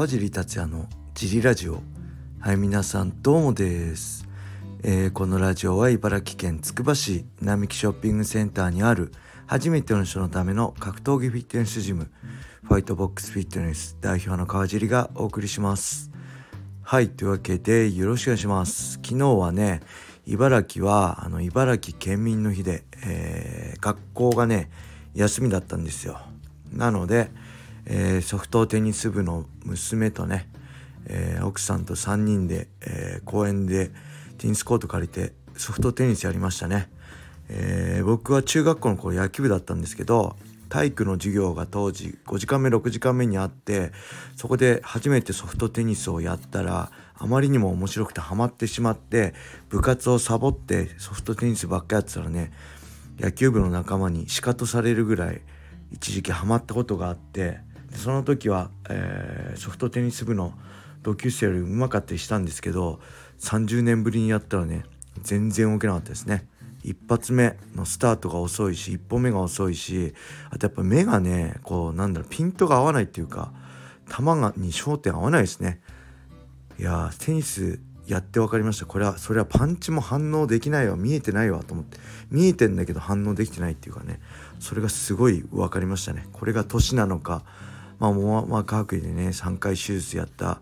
川尻達也のジリラジオ。はい皆さんどうもです、えー、このラジオは茨城県つくば市並木ショッピングセンターにある初めての人のための格闘技フィットネスジムファイトボックスフィットネス代表の川尻がお送りします。はいというわけでよろしくお願いします。昨日はね茨城はあの茨城県民の日で、えー、学校がね休みだったんですよ。なので、えー、ソフトテニス部の娘とね、えー、奥さんと3人で、えー、公園でテニスコート借りてソフトテニスやりましたね、え僕は中学校の頃野球部だったんですけど体育の授業が当時5時間目6時間目にあってそこで初めてソフトテニスをやったらあまりにも面白くてハマってしまって部活をサボってソフトテニスばっかやってたらね野球部の仲間にシカトされるぐらい一時期ハマったことがあってその時は、えー、ソフトテニス部の同級生よりうまかったりしたんですけど30年ぶりにやったらね全然動けなかったですね。一発目のスタートが遅いし一歩目が遅いしあとやっぱ目がねこうなんだろうピントが合わないっていうか球がに焦点合わないですね。いやテニスやって分かりました。これはそれはパンチも反応できないわ。見えてないわと思って。見えてんだけど反応できてないっていうかね。それがすごい分かりましたね。これが年なのかまあもうまあ科学でね3回手術やった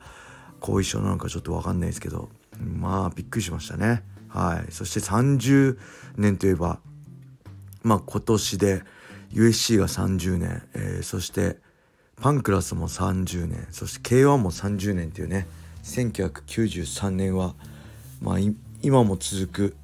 後遺症なのかちょっと分かんないですけどまあびっくりしましたね。はい。そして30年といえばまあ今年で USC が30年、えー、そしてパンクラスも30年。そして K1 も30年っていうね1993年は、まあ、今も続く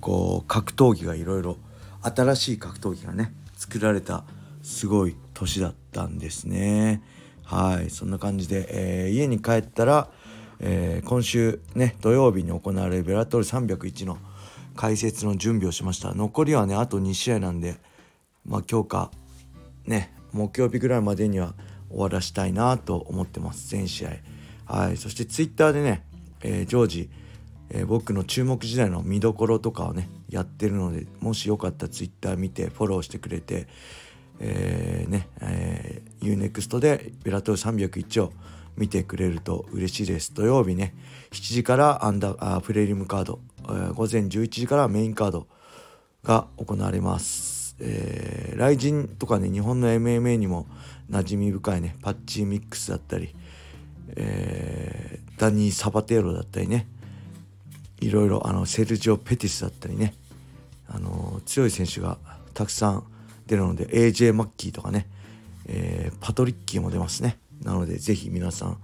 こう格闘技がいろいろ新しい格闘技がね作られたすごい年だったんですね。はい。そんな感じで、えー、家に帰ったら、えー、今週ね土曜日に行われるベラトル301の解説の準備をしました。残りはねあと2試合なんでまあ今日かね木曜日ぐらいまでには終わらしたいなと思ってます。全試合。はい。そしてツイッターでね、えー、常時、えー、僕の注目時代の見どころとかをねやってるのでもしよかったらツイッター見てフォローしてくれてえー、ね、えー、UNEXT でベラトル301を見てくれると嬉しいです。土曜日ね7時からアンダーあプレリムカード、えー、午前11時からメインカードが行われます。えー、ライジンとかね日本の MMA にも馴染み深いねパッチミックスだったりえー、ダニー・サバテーロだったりねいろいろあのセルジオ・ペティスだったりねあの強い選手がたくさん出るので AJ マッキーとかね、えー、パトリッキーも出ますね。なのでぜひ皆さん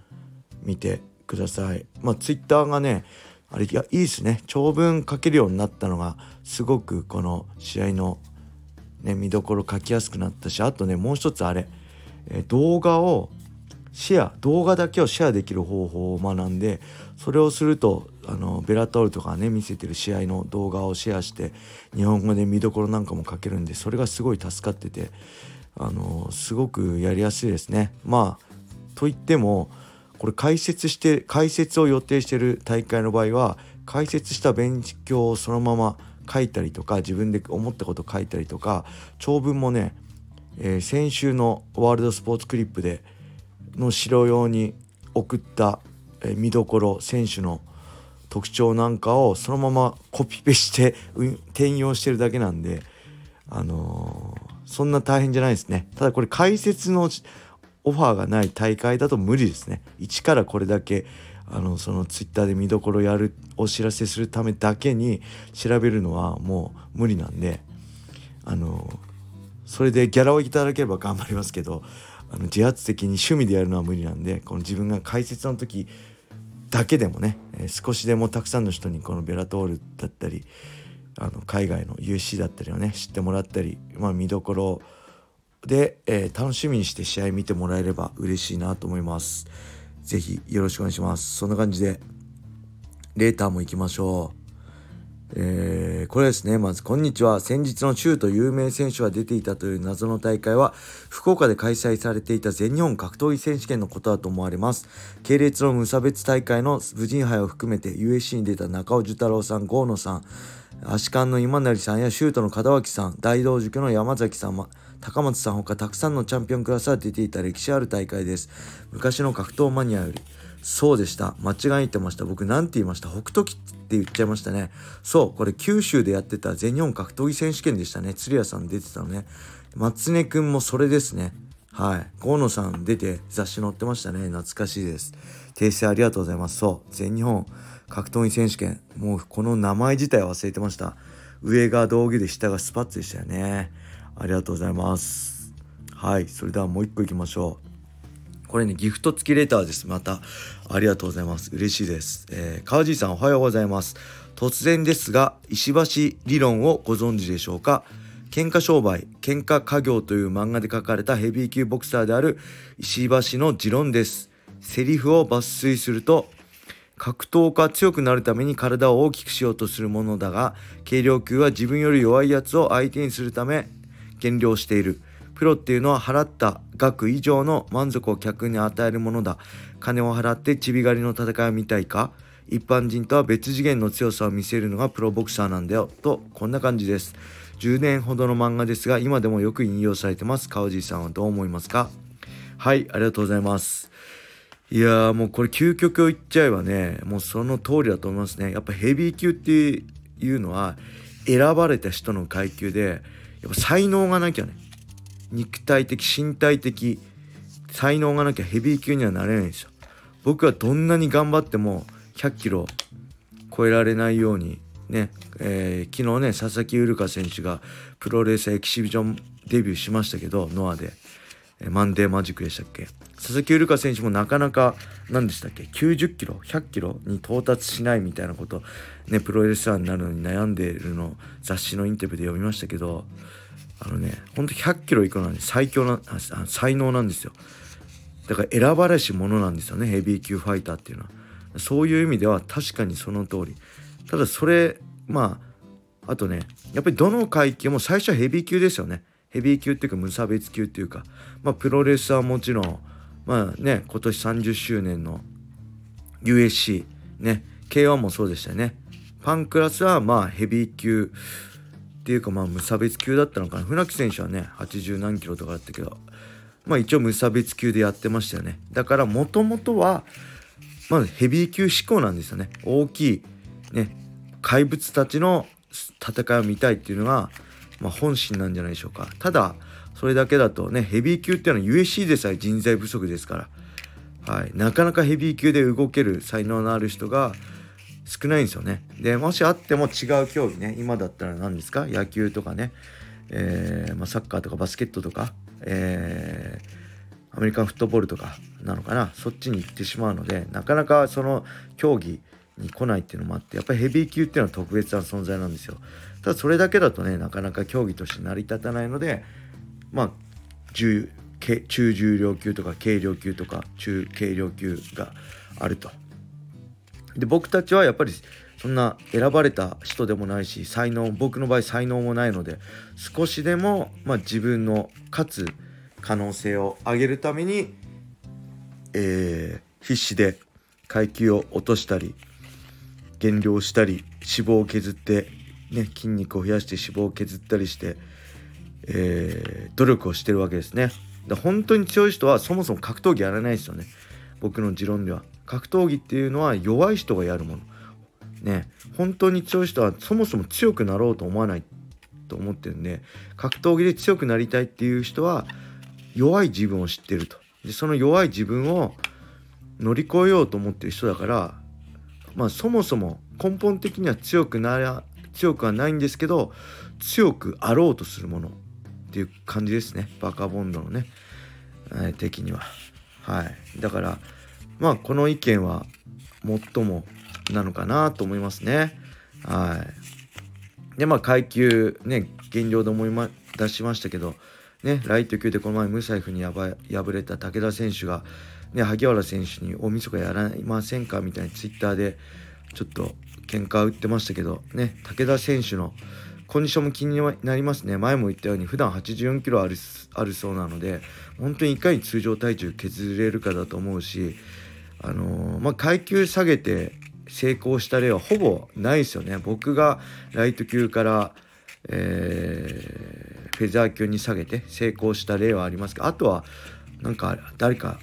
見てください。まあツイッターがねあれいやいいですね。長文書けるようになったのがすごくこの試合のね見どころ書きやすくなったしあとねもう一つあれ、えー、動画をシェア動画だけをシェアできる方法を学んでそれをするとあのベラトールとかね見せてる試合の動画をシェアして日本語で見どころなんかも書けるんでそれがすごい助かっててあのすごくやりやすいですね。まあといってもこれ解説して解説を予定してる大会の場合は解説した勉強をそのまま書いたりとか自分で思ったこと書いたりとか長文もね、えー、先週のワールドスポーツクリップでの城用に送った、え見どころ選手の特徴なんかをそのままコピペして転用してるだけなんで、あのー、そんな大変じゃないですね。ただこれ解説のオファーがない大会だと無理ですね。一からこれだけあのそのツイッターで見どころやるお知らせするためだけに調べるのはもう無理なんであのそれでギャラをいただければ頑張りますけどあの自発的に趣味でやるのは無理なんでこの自分が解説の時だけでもね、え、少しでもたくさんの人にこのベラトールだったりあの海外の UC だったりをね知ってもらったり、まあ、見どころで、えー、楽しみにして試合見てもらえれば嬉しいなと思います。是非よろしくお願いします。そんな感じでレーターも行きましょう。えー、これですね。まず、こんにちは。先日の州と有名選手が出ていたという謎の大会は、福岡で開催されていた全日本格闘技選手権のことだと思われます。系列の無差別大会の武人杯を含めて USC に出た中尾寿太郎さん、郷野さん、足利の今成さんやシュートの門脇さん大道塾の山崎さん高松さんほかたくさんのチャンピオンクラスが出ていた歴史ある大会です昔の格闘マニアよりそうでした。間違えてました。僕何て言いました？北斗機って言っちゃいましたね。そうこれ九州でやってた全日本格闘技選手権でしたね。鶴屋さん出てたのね。松根くんもそれですね。はい。河野さん出て雑誌載ってましたね。懐かしいです。訂正ありがとうございます。そう全日本格闘技選手権。もうこの名前自体忘れてました。上が道着で下がスパッツでしたよね。ありがとうございます。はい。それではもう一個いきましょう。これねギフト付きレターです。またありがとうございます。嬉しいです、えー、川地さんおはようございます。突然ですが石橋理論をご存知でしょうか？喧嘩商売喧嘩家業という漫画で書かれたヘビー級ボクサーである石橋の持論です。セリフを抜粋すると格闘家強くなるために体を大きくしようとするものだが軽量級は自分より弱いやつを相手にするため減量している。プロっていうのは払った額以上の満足を客に与えるものだ。金を払ってちび狩りの戦いを見たいか。一般人とは別次元の強さを見せるのがプロボクサーなんだよ。とこんな感じです。10年ほどの漫画ですが今でもよく引用されてます。川地さんはどう思いますか？はいありがとうございます。いやーもうこれ究極を言っちゃえばねもうその通りだと思いますね。やっぱヘビー級っていうのは選ばれた人の階級でやっぱ才能がなきゃね肉体的身体的才能がなきゃヘビー級にはなれないんですよ。僕はどんなに頑張っても100キロ超えられないようにね、えー、昨日ね佐々木ウルカ選手がプロレーサーエキシビジョンデビューしましたけどノアで、えー、マンデーマジックでしたっけ？佐々木ウルカ選手もなかなか何でしたっけ？90キロ100キロに到達しないみたいなことねプロレスラーになるのに悩んでるの雑誌のインタビューで読みましたけどあのねほんと100キロいくのは、ね、最強な才能なんですよ。だから選ばれし者なんですよね。ヘビー級ファイターっていうのは。そういう意味では確かにその通り。ただそれまああとねやっぱりどの階級も最初はヘビー級ですよね。ヘビー級っていうか無差別級っていうか。まあプロレスはもちろんまあね今年30周年の USC ね K1 もそうでしたよね。パンクラスはまあヘビー級ていうかまあ無差別級だったのかな。船木選手はね80何キロとかだったけどまあ一応無差別級でやってましたよね。だからもともとはまずヘビー級志向なんですよね。大きいね怪物たちの戦いを見たいっていうのが、まあ、本心なんじゃないでしょうか。ただそれだけだとねヘビー級っていうのは USC でさえ人材不足ですから、はい、なかなかヘビー級で動ける才能のある人が少ないんですよね。でもしあっても違う競技ね今だったら何ですか？野球とかね、えー、まあ、サッカーとかバスケットとか、えー、アメリカンフットボールとかなのかな？そっちに行ってしまうのでなかなかその競技に来ないっていうのもあってやっぱりヘビー級っていうのは特別な存在なんですよ。ただそれだけだとねなかなか競技として成り立たないのでまあ中重量級とか軽量級とか中軽量級があると。で僕たちはやっぱりそんな選ばれた人でもないし才能僕の場合才能もないので少しでも、まあ、自分の勝つ可能性を上げるために、えー、必死で階級を落としたり減量したり脂肪を削って、ね、筋肉を増やして脂肪を削ったりして、えー、努力をしてるわけですね。だ本当に強い人はそもそも格闘技やらないですよね僕の持論では格闘技っていうのは弱い人がやるもの。ね本当に強い人はそもそも強くなろうと思わないと思ってるんで格闘技で強くなりたいっていう人は弱い自分を知ってると。でその弱い自分を乗り越えようと思ってる人だからまあそもそも根本的には強くなら強くはないんですけど強くあろうとするものっていう感じですね。バカボンドのね、えー、的には。はい。だからまあこの意見は最もなのかなと思いますね。はい。でまあ階級ね減量で思い、ま、出しましたけどねライト級でこの前無財布に敗れた武田選手がね、萩原選手に大晦日やらいませんかみたいにツイッターでちょっと喧嘩売ってましたけどね武田選手のコンディションも気になりますね。前も言ったように普段84キロあるあるそうなので本当にいかに通常体重削れるかだと思うしあのー、まあ、階級下げて成功した例はほぼないですよね。僕がライト級から、えー、フェザー級に下げて成功した例はありますけどあとはなんか誰か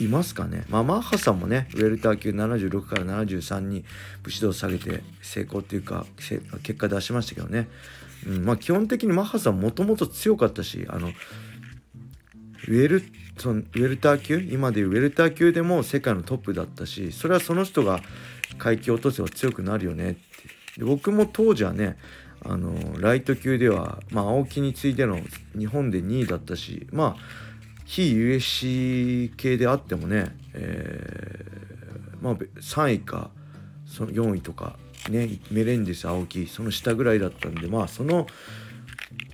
いますかね、まあ、マッハさんもねウェルター級76から73に武士道を下げて成功っていうか結果出しましたけどね、うんまあ、基本的にマッハさんもともと強かったしあのウェルそのウェルター級今でいうウェルター級でも世界のトップだったしそれはその人が階級落とせば強くなるよね。ってで僕も当時はねあのライト級では、まあ、青木に次いでの日本で2位だったしまあ非 USC 系であってもね、えー、まあ3位かその4位とかねメレンデス青木その下ぐらいだったんでまあその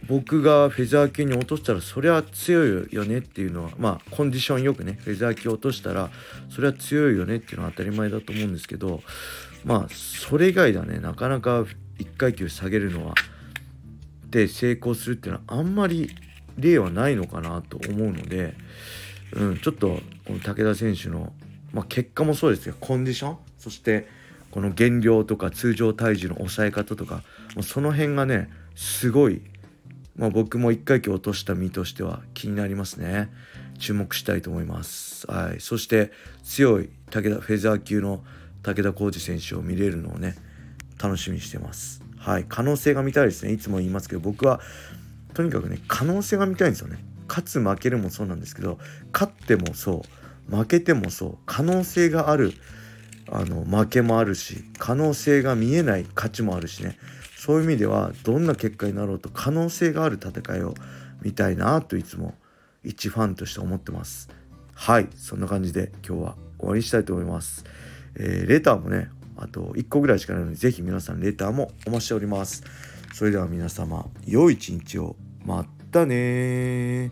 僕がフェザー級に落としたらそりゃ強いよねっていうのはまあコンディションよくねフェザー級落としたらそれは強いよねっていうのは当たり前だと思うんですけどまあそれ以外ではねなかなか1階級下げるのはで成功するっていうのはあんまり例はないのかなと思うので、うん、ちょっとこの武田選手の、まあ、結果もそうですけどコンディションそしてこの減量とか通常体重の抑え方とかその辺がねすごい、まあ、僕も1回級落とした身としては気になりますね。注目したいと思います、はい、そして強い武田フェザー級の武田浩二選手を見れるのをね楽しみにしてます。はい。可能性が見たいですね。いつも言いますけど僕はとにかくね可能性が見たいんですよね。勝つ負けるもそうなんですけど勝ってもそう負けてもそう可能性があるあの負けもあるし可能性が見えない勝ちもあるしね。そういう意味ではどんな結果になろうと可能性がある戦いを見たいなといつも一ファンとして思ってます。はいそんな感じで今日は終わりにしたいと思います、えー、レターもねあと1個ぐらいしかないので是非皆さんレターもお待ちしております。それでは皆様良い一日を。またね